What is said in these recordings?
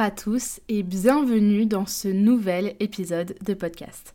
à tous et bienvenue dans ce nouvel épisode de podcast.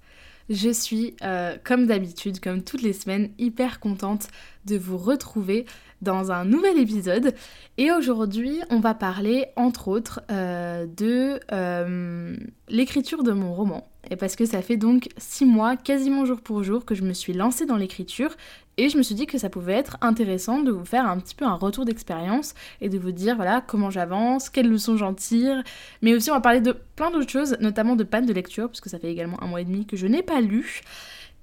Je suis, euh, comme d'habitude, comme toutes les semaines, hyper contente de vous retrouver dans un nouvel épisode. Et aujourd'hui, on va parler, entre autres, euh, de euh, l'écriture de mon roman. Et parce que ça fait donc six mois, quasiment jour pour jour, que je me suis lancée dans l'écriture. Et je me suis dit que ça pouvait être intéressant de vous faire un petit peu un retour d'expérience et de vous dire voilà comment j'avance, quelles leçons j'en tire. Mais aussi on va parler de plein d'autres choses, notamment de panne de lecture, parce que ça fait également un mois et demi que je n'ai pas lu.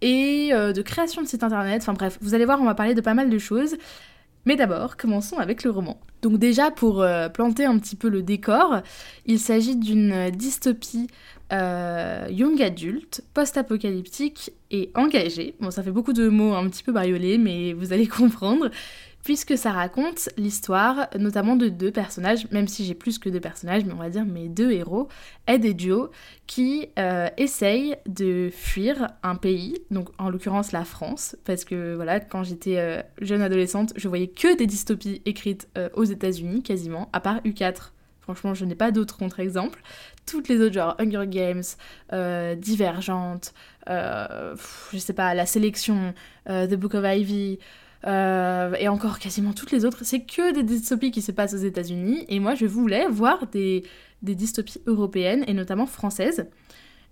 Et euh, de création de site internet, enfin bref, vous allez voir, on va parler de pas mal de choses. Mais d'abord, commençons avec le roman. Donc déjà, pour euh, planter un petit peu le décor, il s'agit d'une dystopie euh, young adulte, post-apocalyptique et engagée. Bon, ça fait beaucoup de mots un petit peu bariolés, mais vous allez comprendre puisque ça raconte l'histoire notamment de deux personnages, même si j'ai plus que deux personnages, mais on va dire mes deux héros, Ed et Joe, qui euh, essayent de fuir un pays, donc en l'occurrence la France, parce que voilà, quand j'étais euh, jeune adolescente, je voyais que des dystopies écrites aux États-Unis quasiment, à part U4. Franchement, je n'ai pas d'autres contre-exemples. Toutes les autres, genre Hunger Games, Divergente, je sais pas, La Sélection, The Book of Ivy, euh, et encore quasiment toutes les autres, c'est que des dystopies qui se passent aux États-Unis. Et moi, je voulais voir des, des dystopies européennes et notamment françaises.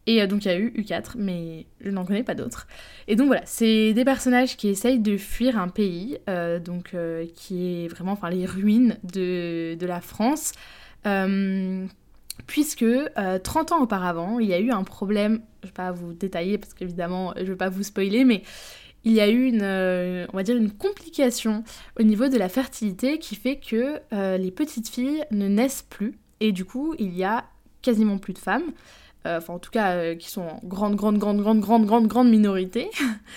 Et euh, donc il y a eu U4, mais je n'en connais pas d'autres. Et donc voilà, c'est des personnages qui essayent de fuir un pays, euh, donc qui est vraiment enfin, les ruines de, de la France. Puisque 30 ans auparavant, il y a eu un problème, je ne vais pas vous détailler parce qu'évidemment je ne veux pas vous spoiler, mais il y a eu une, euh, complication au niveau de la fertilité qui fait que euh, les petites filles ne naissent plus et du coup il y a quasiment plus de femmes, euh, enfin en tout cas qui sont en grande grande grande grande grande grande grande minorité.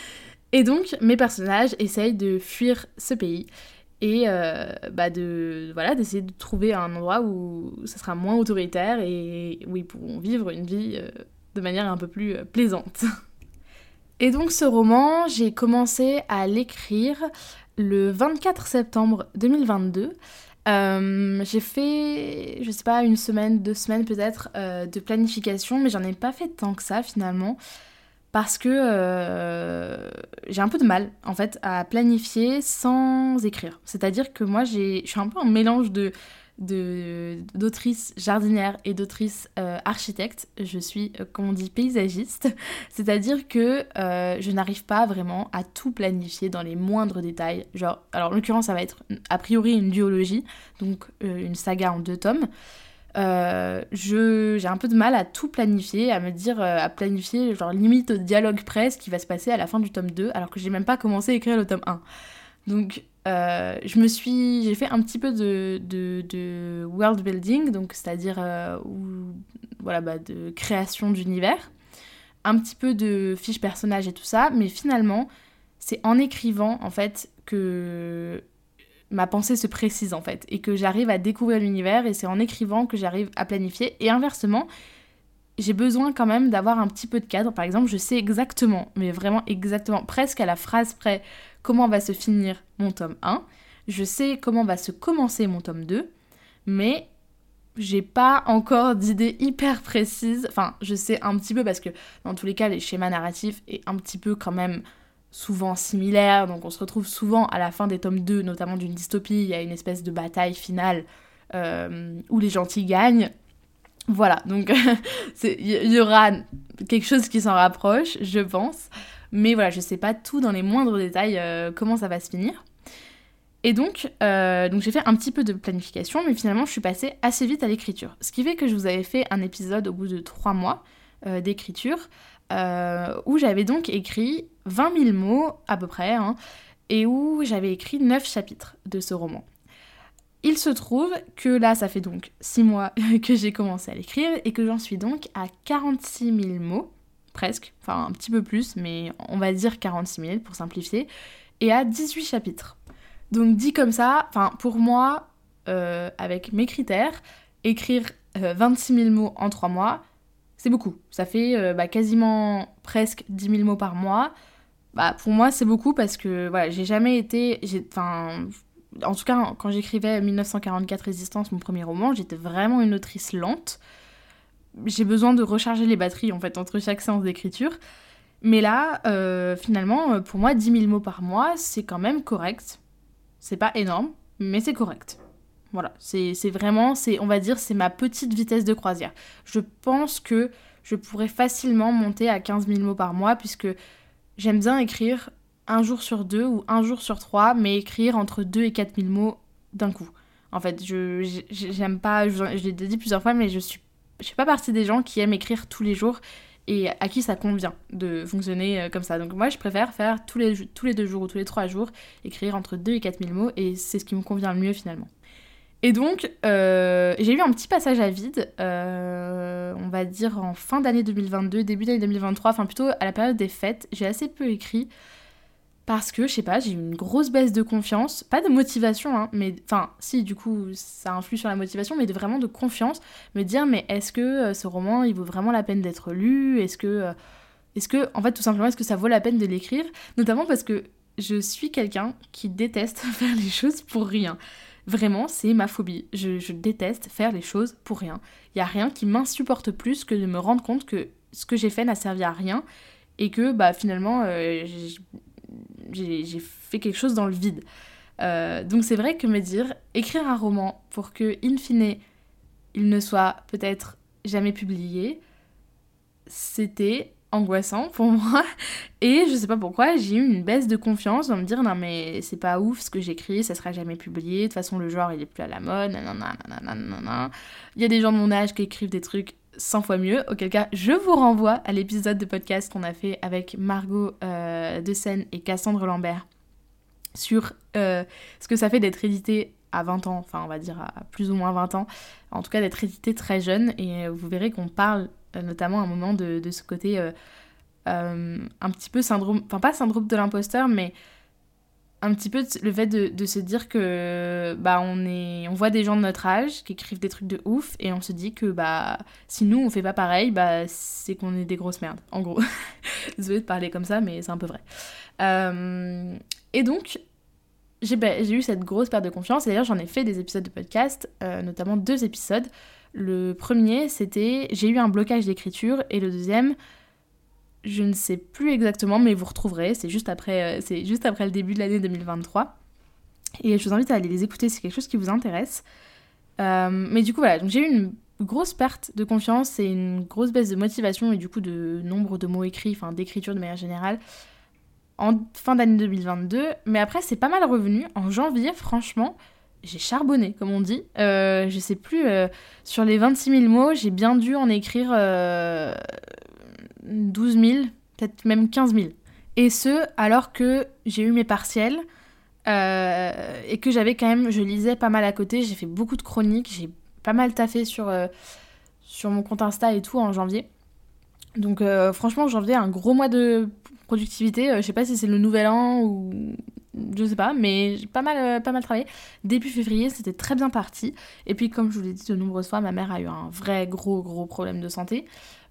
et donc mes personnages essayent de fuir ce pays et bah de voilà d'essayer de trouver un endroit où ça sera moins autoritaire et où ils pourront vivre une vie de manière un peu plus plaisante. Et donc ce roman, j'ai commencé à l'écrire le 24 septembre 2022. Euh, j'ai fait, je sais pas, une semaine, deux semaines peut-être euh, de planification, mais j'en ai pas fait tant que ça finalement. Parce que euh, j'ai un peu de mal en fait à planifier sans écrire. C'est-à-dire que moi je suis un peu un mélange de d'autrice jardinière et d'autrice euh, architecte. Je suis, euh, comme on dit, paysagiste. C'est-à-dire que je n'arrive pas vraiment à tout planifier dans les moindres détails. Genre, alors en l'occurrence, ça va être a priori une duologie, donc une saga en deux tomes. J'ai un peu de mal à tout planifier, à me dire, à planifier, genre limite au dialogue presse qui va se passer à la fin du tome 2, alors que j'ai même pas commencé à écrire le tome 1. Donc euh, je me suis, j'ai fait un petit peu de, de, world building, donc c'est-à-dire euh, voilà, bah, de création d'univers, un petit peu de fiches personnages et tout ça, mais finalement, c'est en écrivant en fait que ma pensée se précise en fait et que j'arrive à découvrir l'univers et c'est en écrivant que j'arrive à planifier et inversement j'ai besoin quand même d'avoir un petit peu de cadre par exemple je sais exactement mais vraiment exactement presque à la phrase près comment va se finir mon tome 1, je sais comment va se commencer mon tome 2, mais j'ai pas encore d'idée hyper précise. Enfin, je sais un petit peu parce que dans tous les cas, les schémas narratifs est un petit peu quand même souvent similaires. Donc on se retrouve souvent à la fin des tomes 2, notamment d'une dystopie, il y a une espèce de bataille finale euh, où les gentils gagnent. Voilà, donc il y aura quelque chose qui s'en rapproche, je pense. Mais voilà, je sais pas tout dans les moindres détails euh, comment ça va se finir. Et donc, euh, donc j'ai fait un petit peu de planification, mais finalement je suis passée assez vite à l'écriture. Ce qui fait que je vous avais fait un épisode au bout de trois mois euh, où j'avais donc écrit 20 000 mots à peu près, hein, et où j'avais écrit 9 chapitres de ce roman. Il se trouve que là, ça fait donc 6 mois que j'ai commencé à l'écrire et que j'en suis donc à 46 000 mots, presque, enfin un petit peu plus, mais on va dire 46 000 pour simplifier, et à 18 chapitres. Donc dit comme ça, enfin pour moi, euh, avec mes critères, écrire 26 euh, 000 mots en 3 mois, c'est beaucoup. Ça fait euh, bah, quasiment presque 10 000 mots par mois. Bah, pour moi, c'est beaucoup parce que voilà, j'ai jamais été. Enfin, en tout cas, quand j'écrivais 1944 Résistance, mon premier roman, j'étais vraiment une autrice lente. J'ai besoin de recharger les batteries en fait entre chaque séance d'écriture. Mais là, euh, finalement, pour moi, 10 000 mots par mois, c'est quand même correct. C'est pas énorme, mais c'est correct. Voilà, c'est vraiment, c'est on va dire, c'est ma petite vitesse de croisière. Je pense que je pourrais facilement monter à 15 000 mots par mois puisque j'aime bien écrire un jour sur deux ou un jour sur trois, mais écrire entre 2 et 4 000 mots d'un coup. En fait, je j'aime pas, je, l'ai dit plusieurs fois, mais je suis, je suis pas partie des gens qui aiment écrire tous les jours et à qui ça convient de fonctionner euh, comme ça. Donc moi, je préfère faire tous les, tous les deux jours ou tous les trois jours, écrire entre 2 et 4 000 mots, et c'est ce qui me convient le mieux finalement. Et donc, euh, j'ai eu un petit passage à vide, euh, on va dire en fin d'année 2022, début d'année 2023, enfin plutôt à la période des fêtes. J'ai assez peu écrit parce que, je sais pas, j'ai eu une grosse baisse de confiance, pas de motivation, hein, mais enfin, si, du coup, ça influe sur la motivation, mais vraiment de confiance. Me dire, mais est-ce que euh, ce roman, il vaut vraiment la peine d'être lu? Est-ce que, en fait, tout simplement, est-ce que ça vaut la peine de l'écrire? Notamment parce que je suis quelqu'un qui déteste faire les choses pour rien. Vraiment, c'est ma phobie. Je, déteste faire les choses pour rien. Il n'y a rien qui m'insupporte plus que de me rendre compte que ce que j'ai fait n'a servi à rien et que bah, finalement euh, j'ai fait quelque chose dans le vide. Euh, donc c'est vrai que me dire écrire un roman pour que, in fine, il ne soit peut-être jamais publié, c'était angoissant pour moi. Et je sais pas pourquoi, j'ai eu une baisse de confiance dans me dire non mais c'est pas ouf ce que j'écris, ça sera jamais publié, de toute façon le genre il est plus à la mode, nanana, Il y a des gens de mon âge qui écrivent des trucs 100 fois mieux, auquel cas je vous renvoie à l'épisode de podcast qu'on a fait avec Margot euh, de Seine et Cassandre Lambert sur euh, ce que ça fait d'être édité à 20 ans, enfin on va dire à plus ou moins 20 ans, en tout cas d'être édité très jeune, et vous verrez qu'on parle notamment un moment de, ce côté euh, euh, un petit peu syndrome, enfin pas syndrome de l'imposteur, mais un petit peu le fait de, se dire que bah on voit des gens de notre âge qui écrivent des trucs de ouf et on se dit que bah si nous on fait pas pareil bah c'est qu'on est des grosses merdes en gros. Désolée de parler comme ça mais c'est un peu vrai. Et donc j'ai bah, eu cette grosse perte de confiance et d'ailleurs j'en ai fait des épisodes de podcast notamment deux épisodes le premier, c'était j'ai eu un blocage d'écriture et le deuxième, je ne sais plus exactement, mais vous retrouverez, c'est juste après, euh, c'est juste après le début de l'année 2023. Et je vous invite à aller les écouter, c'est quelque chose qui vous intéresse. Euh, mais du coup, voilà, j'ai eu une grosse perte de confiance et une grosse baisse de motivation et du coup de nombre de mots écrits, enfin d'écriture de manière générale, en fin d'année 2022. Mais après, c'est pas mal revenu. En janvier, franchement, j'ai charbonné, comme on dit. Euh, je sais plus, euh, sur les 26 000 mots, j'ai bien dû en écrire 12 000, peut-être même 15 000. Et ce, alors que j'ai eu mes partiels euh, et que j'avais quand même, je lisais pas mal à côté, j'ai fait beaucoup de chroniques, j'ai pas mal taffé sur, sur mon compte Insta et tout en janvier. Donc franchement, janvier, un gros mois de productivité. je sais pas si c'est le nouvel an ou je sais pas, mais pas mal, euh, pas mal travaillé. Début février, c'était très bien parti. Et puis, comme je vous l'ai dit de nombreuses fois, ma mère a eu un vrai gros, gros problème de santé.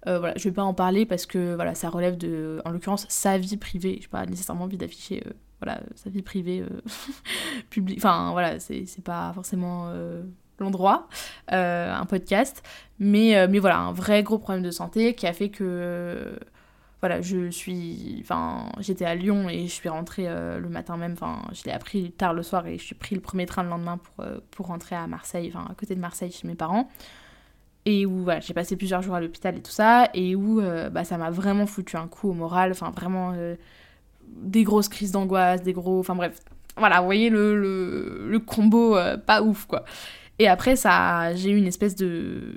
Euh, voilà, je vais pas en parler parce que voilà, ça relève de, en l'occurrence, sa vie privée. J'ai pas nécessairement envie d'afficher, euh, voilà, sa vie privée publique. Enfin, voilà, c'est pas forcément l'endroit, un podcast. Mais, mais voilà, un vrai gros problème de santé qui a fait que voilà, je suis. Enfin, j'étais à Lyon et je suis rentrée euh, le matin même. Enfin, je l'ai appris tard le soir et je suis pris le premier train le lendemain pour, euh, pour rentrer à Marseille, enfin, à côté de Marseille chez mes parents. Et où voilà, j'ai passé plusieurs jours à l'hôpital et tout ça. Et où euh, bah, ça m'a vraiment foutu un coup au moral. Enfin, vraiment des grosses crises d'angoisse, des gros. Enfin, bref. Voilà, vous voyez le, le, le combo pas ouf, quoi. Et après, ça, j'ai eu une espèce de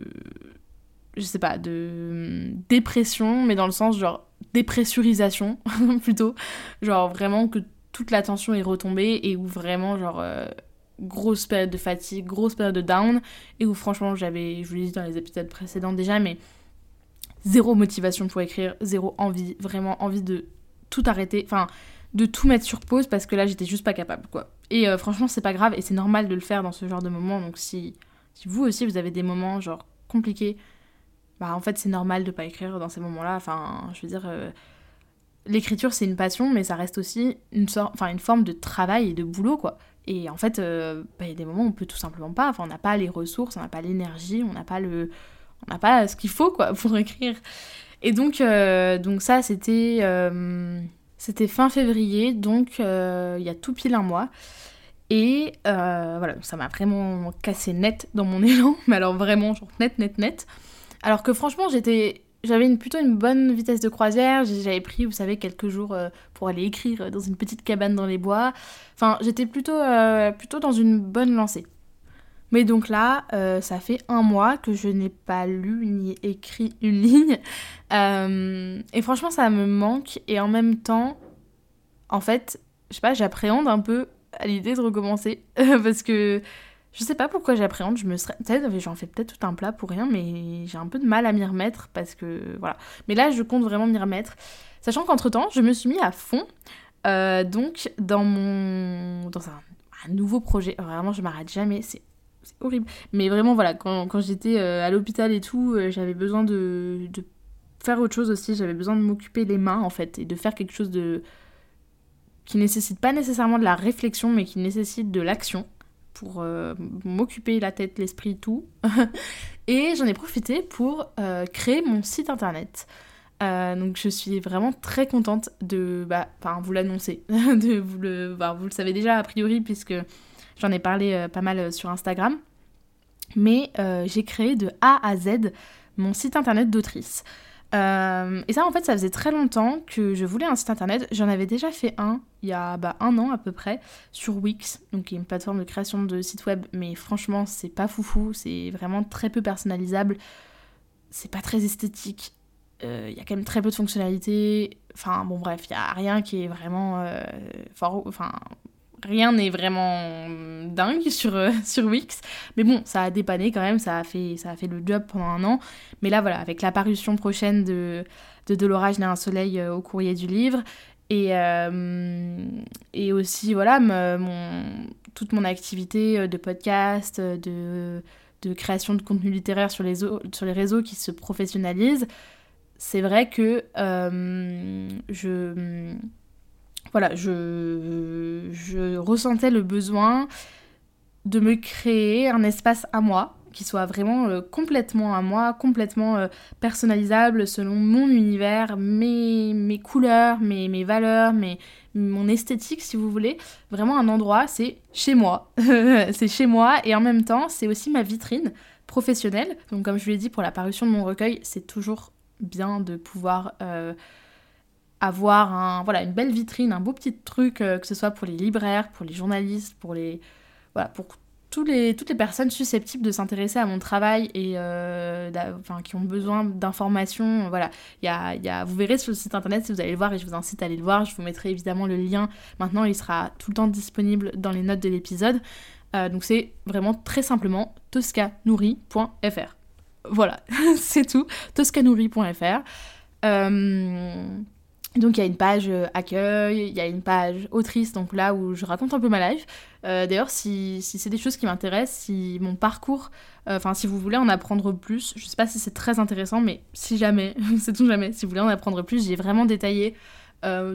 je sais pas, de dépression, mais dans le sens genre dépressurisation plutôt. Genre vraiment que toute l'attention est retombée et où vraiment, genre, euh, grosse période de fatigue, grosse période de down, et où franchement, j'avais, je vous l'ai dit dans les épisodes précédents déjà, mais zéro motivation pour écrire, zéro envie, vraiment envie de tout arrêter, enfin, de tout mettre sur pause parce que là, j'étais juste pas capable, quoi. Et euh, franchement, c'est pas grave et c'est normal de le faire dans ce genre de moment, donc si, si vous aussi, vous avez des moments, genre, compliqués, bah en fait, c'est normal de pas écrire dans ces moments-là, enfin, je veux dire. Euh, l'écriture c'est une passion, mais ça reste aussi une, sorte, enfin, une forme de travail et de boulot, quoi. Et en fait, euh, bah, il y a des moments où on peut tout simplement pas, enfin, on n'a pas les ressources, on n'a pas l'énergie, on n'a pas le... On n'a pas ce qu'il faut, quoi, pour écrire. Et donc, euh, donc ça, c'était... C'était fin février, donc il y a tout pile un mois. Et voilà, ça m'a vraiment cassé net dans mon élan, mais alors vraiment, genre net, net, net. Alors que franchement, j'étais j'avais plutôt une bonne vitesse de croisière. J'avais pris, vous savez, quelques jours euh, pour aller écrire dans une petite cabane dans les bois. Enfin, j'étais plutôt, euh, plutôt dans une bonne lancée. Mais donc là, euh, ça fait un mois que je n'ai pas lu ni écrit une ligne. et franchement, ça me manque. Et en même temps, en fait, je sais pas, j'appréhende un peu à l'idée de recommencer. parce que je sais pas pourquoi j'appréhende, je me serais. J'en fais peut-être tout un plat pour rien, mais j'ai un peu de mal à m'y remettre parce que. Voilà. Mais là, je compte vraiment m'y remettre. Sachant qu'entre temps, je me suis mis à fond. Euh, donc, dans mon. Dans un, nouveau projet. Vraiment, je m'arrête jamais. C'est horrible. Mais vraiment, voilà, quand, quand j'étais euh, à l'hôpital et tout, euh, j'avais besoin de, de, faire autre chose aussi. J'avais besoin de m'occuper les mains, en fait, et de faire quelque chose de. qui nécessite pas nécessairement de la réflexion, mais qui nécessite de l'action pour euh, m'occuper la tête, l'esprit, tout. et j'en ai profité pour euh, créer mon site internet. Euh, donc je suis vraiment très contente de bah, vous l'annoncer. vous le, vous le savez déjà a priori puisque j'en ai parlé pas mal sur Instagram. Mais j'ai créé de A à Z mon site internet d'autrice. Euh, et ça, en fait, ça faisait très longtemps que je voulais un site internet. J'en avais déjà fait un il y a bah, un an à peu près sur Wix, donc qui est une plateforme de création de sites web. Mais franchement, c'est pas foufou, c'est vraiment très peu personnalisable. C'est pas très esthétique. Euh, il y a quand même très peu de fonctionnalités. Enfin, bon, bref, il y a rien qui est vraiment euh, fort. Enfin, rien n'est vraiment dingue sur, euh, sur Wix. Mais bon, ça a dépanné quand même, ça a, fait, ça a fait le job pendant un an. Mais là, voilà, avec l'apparition prochaine de, de, de l'orage d'un soleil euh, au courrier du livre, et, euh, et aussi, voilà, toute mon activité de podcast, de, de création de contenu littéraire sur les, sur les réseaux qui se professionnalise, c'est vrai que je voilà, je, ressentais le besoin de me créer un espace à moi qui soit vraiment euh, complètement à moi, complètement euh, personnalisable selon mon univers, mes, couleurs, mes, valeurs, mon esthétique si vous voulez. Vraiment un endroit, c'est chez moi. c'est chez moi et en même temps c'est aussi ma vitrine professionnelle. Donc comme je vous l'ai dit pour la parution de mon recueil, c'est toujours bien de pouvoir... Euh, avoir un, voilà, une belle vitrine, un beau petit truc, euh, que ce soit pour les libraires, pour les journalistes, pour les. Voilà, pour tous les, toutes les personnes susceptibles de s'intéresser à mon travail et euh, qui ont besoin d'informations. Voilà, y a, y a, vous verrez sur le site internet si vous allez le voir et je vous incite à aller le voir. Je vous mettrai évidemment le lien. Maintenant, il sera tout le temps disponible dans les notes de l'épisode. Euh, donc c'est vraiment très simplement toscanouri.fr. Voilà, c'est tout. toscanouri.fr. Euh, donc il y a une page euh, accueil, il y a une page autrice, donc là où je raconte un peu ma life. Euh, d'ailleurs, si, c'est des choses qui m'intéressent, si mon parcours, euh, enfin si vous voulez en apprendre plus, je sais pas si c'est très intéressant, mais si jamais, c'est tout jamais, si vous voulez en apprendre plus, j'ai vraiment détaillé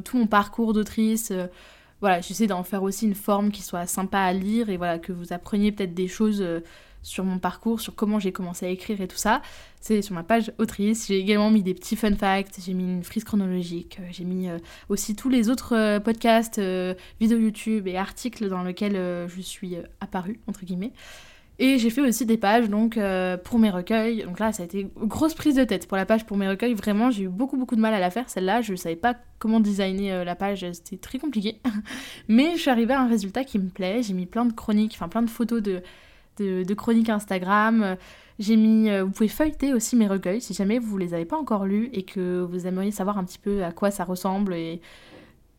tout mon parcours d'autrice. voilà, j'essaie d'en faire aussi une forme qui soit sympa à lire et voilà, que vous appreniez peut-être des choses sur mon parcours, sur comment j'ai commencé à écrire et tout ça. C'est sur ma page autrice. J'ai également mis des petits fun facts, j'ai mis une frise chronologique, euh, j'ai mis euh, aussi tous les autres euh, podcasts, vidéos YouTube et articles dans lesquels je suis apparue, entre guillemets. Et j'ai fait aussi des pages donc pour mes recueils. Donc là, ça a été grosse prise de tête pour la page pour mes recueils. Vraiment, j'ai eu beaucoup beaucoup de mal à la faire. Celle-là, je savais pas comment designer la page, c'était très compliqué. Mais je suis arrivée à un résultat qui me plaît. J'ai mis plein de chroniques, enfin plein de photos de de, chroniques Instagram. J'ai mis, euh, vous pouvez feuilleter aussi mes recueils si jamais vous les avez pas encore lus et que vous aimeriez savoir un petit peu à quoi ça ressemble et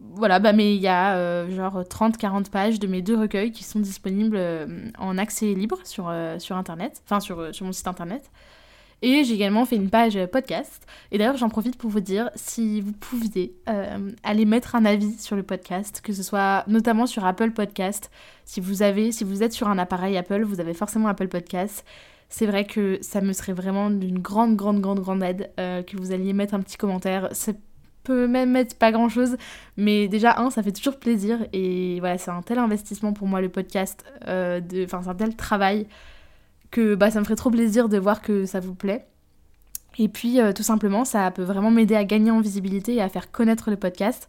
voilà, bah, mais il y a genre 30-40 pages de mes deux recueils qui sont disponibles en accès libre sur, internet, enfin sur mon site internet. Et j'ai également fait une page podcast. Et d'ailleurs, j'en profite pour vous dire, si vous pouviez euh, aller mettre un avis sur le podcast, que ce soit notamment sur Apple Podcast. Si vous avez, si vous êtes sur un appareil Apple, vous avez forcément Apple Podcast. C'est vrai que ça me serait vraiment d'une grande, grande, grande, grande aide euh, que vous alliez mettre un petit commentaire. Ça peut même mettre pas grand chose, mais déjà, un, ça fait toujours plaisir. Et voilà, c'est un tel investissement pour moi le podcast. Euh, enfin, c'est un tel travail que bah, ça me ferait trop plaisir de voir que ça vous plaît. Et puis euh, tout simplement, ça peut vraiment m'aider à gagner en visibilité et à faire connaître le podcast.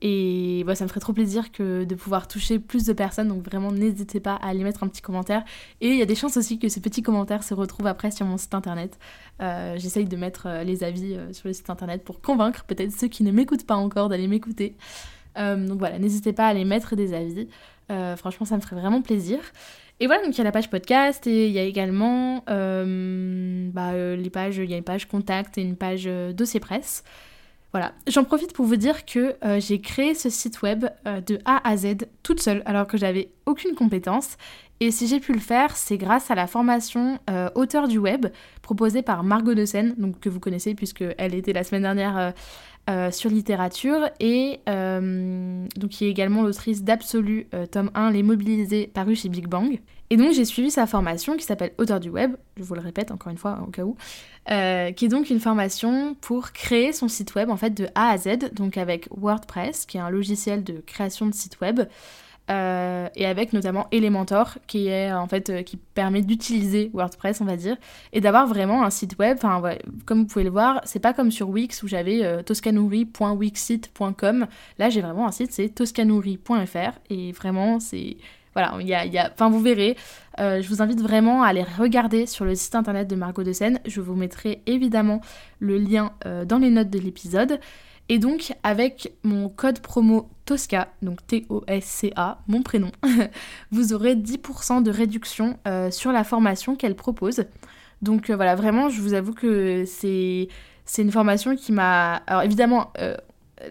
Et bah, ça me ferait trop plaisir que de pouvoir toucher plus de personnes. Donc vraiment, n'hésitez pas à aller mettre un petit commentaire. Et il y a des chances aussi que ces petits commentaires se retrouvent après sur mon site internet. Euh, j'essaye de mettre euh, les avis sur le site internet pour convaincre peut-être ceux qui ne m'écoutent pas encore d'aller m'écouter. donc voilà, n'hésitez pas à aller mettre des avis. franchement, ça me ferait vraiment plaisir. Et voilà, donc il y a la page podcast et il y a également euh, bah, euh, les pages, il y a une page contact et une page euh, dossier presse. Voilà, j'en profite pour vous dire que j'ai créé ce site web de A à Z toute seule alors que j'avais aucune compétence. Et si j'ai pu le faire, c'est grâce à la formation auteur du web proposée par Margot de Seine, donc que vous connaissez puisque elle était la semaine dernière euh, sur littérature et euh, donc qui est également l'autrice d'Absolu, euh, tome 1, Les Mobilisés, paru chez Big Bang. Et donc j'ai suivi sa formation qui s'appelle Auteur du Web, je vous le répète encore une fois au cas où, qui est donc une formation pour créer son site web en fait de A à Z, donc avec WordPress, qui est un logiciel de création de site web. Euh, et avec notamment Elementor qui est en fait euh, qui permet d'utiliser WordPress on va dire et d'avoir vraiment un site web. Enfin comme vous pouvez le voir c'est pas comme sur Wix où j'avais euh, là j'ai vraiment un site c'est toscanouri.fr et vraiment c'est voilà il y a enfin vous verrez. Je vous invite vraiment à aller regarder sur le site internet de Margot de Seine je vous mettrai évidemment le lien dans les notes de l'épisode et donc, avec mon code promo Tosca, donc T-O-S-C-A, mon prénom, vous aurez 10% de réduction euh, sur la formation qu'elle propose. Donc euh, voilà, vraiment, je vous avoue que c'est, une formation qui m'a... Alors évidemment, euh,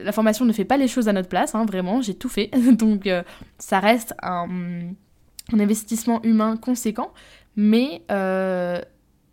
la formation ne fait pas les choses à notre place, hein, vraiment, j'ai tout fait. donc ça reste un, investissement humain conséquent. Mais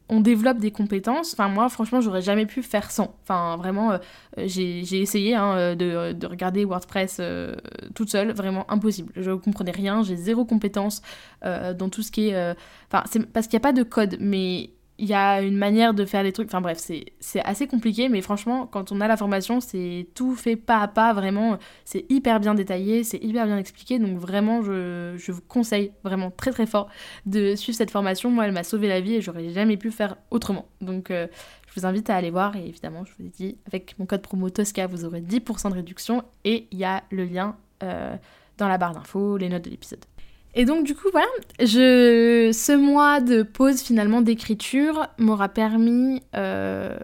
on développe des compétences. Enfin, moi, franchement, j'aurais jamais pu faire sans. Enfin, vraiment, euh, j'ai essayé hein, euh, de, regarder WordPress euh, toute seule, vraiment impossible. Je ne comprenais rien, j'ai zéro compétence dans tout ce qui est. Parce qu'il n'y a pas de code, mais il y a une manière de faire les trucs. Enfin bref, c'est assez compliqué, mais franchement, quand on a la formation, c'est tout fait pas à pas, vraiment. C'est hyper bien détaillé, c'est hyper bien expliqué. Donc vraiment, je, vous conseille vraiment très très fort de suivre cette formation. Moi, elle m'a sauvé la vie et j'aurais jamais pu faire autrement. Donc euh, je vous invite à aller voir. Et évidemment, je vous ai dit, avec mon code promo Tosca, vous aurez 10% de réduction. Et il y a le lien euh, dans la barre d'infos, les notes de l'épisode. Et donc du coup voilà, je, ce mois de pause finalement d'écriture m'aura permis euh,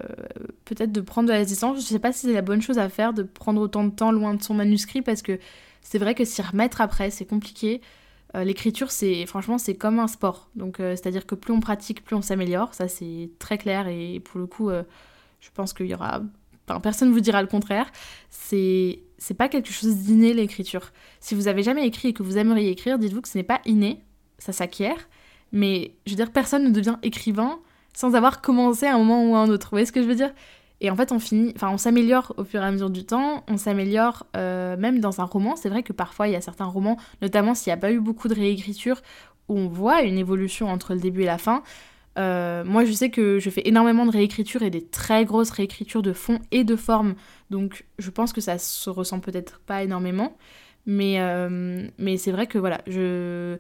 peut-être de prendre de la distance. Je sais pas si c'est la bonne chose à faire de prendre autant de temps loin de son manuscrit parce que c'est vrai que s'y remettre après c'est compliqué. Euh, l'écriture c'est franchement c'est comme un sport. Donc euh, c'est-à-dire que plus on pratique, plus on s'améliore. Ça c'est très clair et pour le coup je pense qu'il y aura... Enfin, personne vous dira le contraire. C'est c'est pas quelque chose d'inné l'écriture. Si vous avez jamais écrit et que vous aimeriez écrire, dites-vous que ce n'est pas inné, ça s'acquiert. Mais je veux dire, personne ne devient écrivain sans avoir commencé à un moment ou à un autre. Vous voyez ce que je veux dire? Et en fait, on finit, enfin, on s'améliore au fur et à mesure du temps. On s'améliore euh, même dans un roman. C'est vrai que parfois, il y a certains romans, notamment s'il n'y a pas eu beaucoup de réécriture, où on voit une évolution entre le début et la fin. Euh, moi, je sais que je fais énormément de réécriture et des très grosses réécritures de fond et de forme. Donc, je pense que ça se ressent peut-être pas énormément. Mais, euh, mais c'est vrai que voilà, je,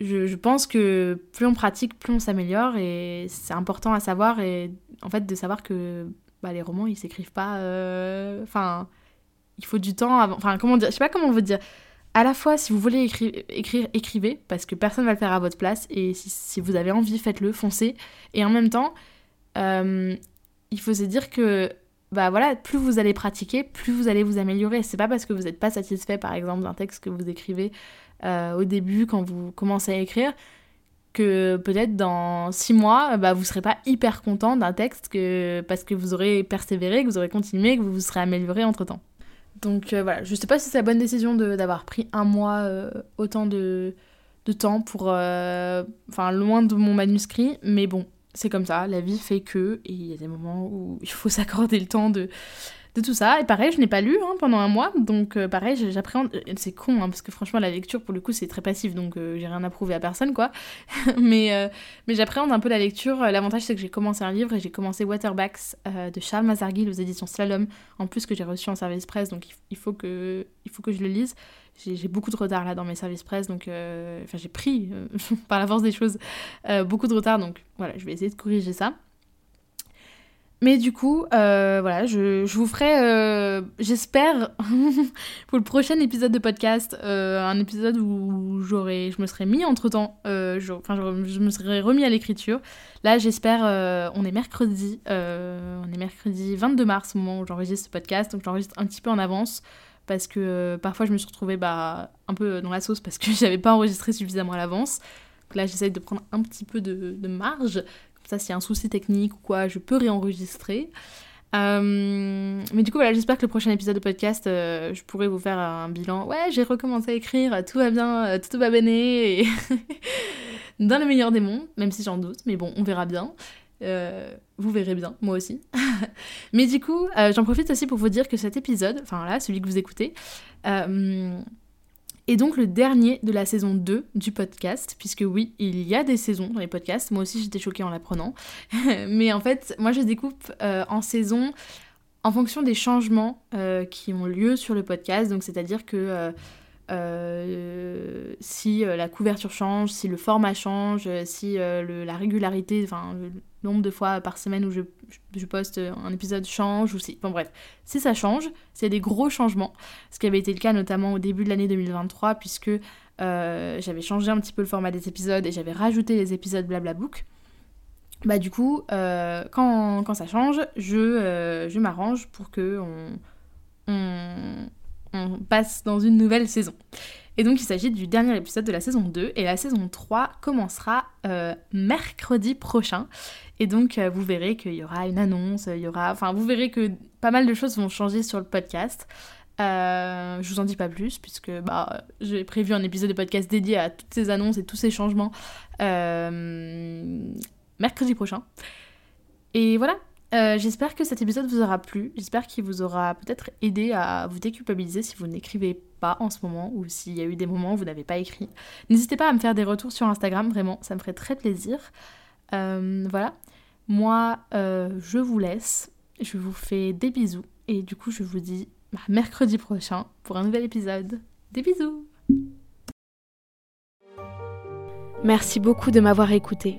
je, pense que plus on pratique, plus on s'améliore. Et c'est important à savoir. Et en fait, de savoir que bah, les romans, ils s'écrivent pas. Euh, enfin, il faut du temps avant. Enfin, comment dire Je sais pas comment on veut dire à la fois, si vous voulez écrire, écrivez, parce que personne ne va le faire à votre place, et si, vous avez envie, faites-le, foncez. Et en même temps, euh, il faut se dire que, bah voilà, plus vous allez pratiquer, plus vous allez vous améliorer. C'est pas parce que vous n'êtes pas satisfait, par exemple, d'un texte que vous écrivez euh, au début, quand vous commencez à écrire, que peut-être dans six mois, bah, vous serez pas hyper content d'un texte parce que vous aurez persévéré, que vous aurez continué, que vous vous serez amélioré entre-temps. Donc voilà, je sais pas si c'est la bonne décision d'avoir pris un mois autant de, de, temps pour. Enfin, loin de mon manuscrit, mais bon, c'est comme ça, la vie fait que, et il y a des moments où il faut s'accorder le temps de, de tout ça. Et pareil, je n'ai pas lu hein, pendant un mois, donc euh, pareil, j'appréhende. Euh, c'est con, hein, parce que franchement, la lecture, pour le coup, c'est très passif, donc euh, j'ai rien à prouver à personne, quoi. mais mais j'appréhende un peu la lecture. L'avantage, c'est que j'ai commencé un livre et j'ai commencé Waterbacks de Charles Mazarguil aux éditions Slalom, en plus que j'ai reçu en service presse, donc il faut que, il faut que je le lise. J'ai beaucoup de retard là dans mes services presse, donc enfin j'ai pris par la force des choses beaucoup de retard, donc voilà, je vais essayer de corriger ça. Mais du coup, euh, voilà, je, vous ferai, euh, j'espère, pour le prochain épisode de podcast, euh, un épisode où je me serais mis entre temps, enfin, je, me serais remis à l'écriture. Là, j'espère, on est mercredi, on est mercredi 22 mars au moment où j'enregistre ce podcast, donc j'enregistre un petit peu en avance parce que parfois je me suis retrouvée bah, un peu dans la sauce parce que j'avais pas enregistré suffisamment à l'avance. Donc là, j'essaye de prendre un petit peu de marge ça, s'il y a un souci technique ou quoi, je peux réenregistrer. Euh, mais du coup, voilà, j'espère que le prochain épisode de podcast, euh, je pourrai vous faire un bilan. Ouais, j'ai recommencé à écrire, tout va bien, euh, tout va bien, et dans le meilleur des mondes, même si j'en doute, mais bon, on verra bien. vous verrez bien, moi aussi. mais du coup, j'en profite aussi pour vous dire que cet épisode, enfin là, celui que vous écoutez, et donc le dernier de la saison 2 du podcast, puisque oui, il y a des saisons dans les podcasts, moi aussi j'étais choquée en l'apprenant, mais en fait, moi je découpe euh, en saison en fonction des changements euh, qui ont lieu sur le podcast, donc c'est-à-dire que euh, si la couverture change, si le format change, si la régularité, enfin nombre de fois par semaine où je, poste un épisode change, ou si. Bon, bref, si ça change, c'est des gros changements. Ce qui avait été le cas notamment au début de l'année 2023, puisque euh, j'avais changé un petit peu le format des épisodes et j'avais rajouté les épisodes Blablabook. Bah, du coup, euh, quand, ça change, je, euh, m'arrange pour que on, on, on passe dans une nouvelle saison. Et donc il s'agit du dernier épisode de la saison 2 et la saison 3 commencera euh, mercredi prochain. Et donc euh, vous verrez qu'il y aura une annonce, il y aura... Enfin vous verrez que pas mal de choses vont changer sur le podcast. Euh, je vous en dis pas plus puisque bah, j'ai prévu un épisode de podcast dédié à toutes ces annonces et tous ces changements mercredi prochain. Et voilà, j'espère que cet épisode vous aura plu, j'espère qu'il vous aura peut-être aidé à vous déculpabiliser si vous n'écrivez pas en ce moment ou s'il y a eu des moments où vous n'avez pas écrit. N'hésitez pas à me faire des retours sur Instagram, vraiment, ça me ferait très plaisir. Euh, voilà, moi euh, je vous laisse, je vous fais des bisous et du coup je vous dis mercredi prochain pour un nouvel épisode. Des bisous Merci beaucoup de m'avoir écouté.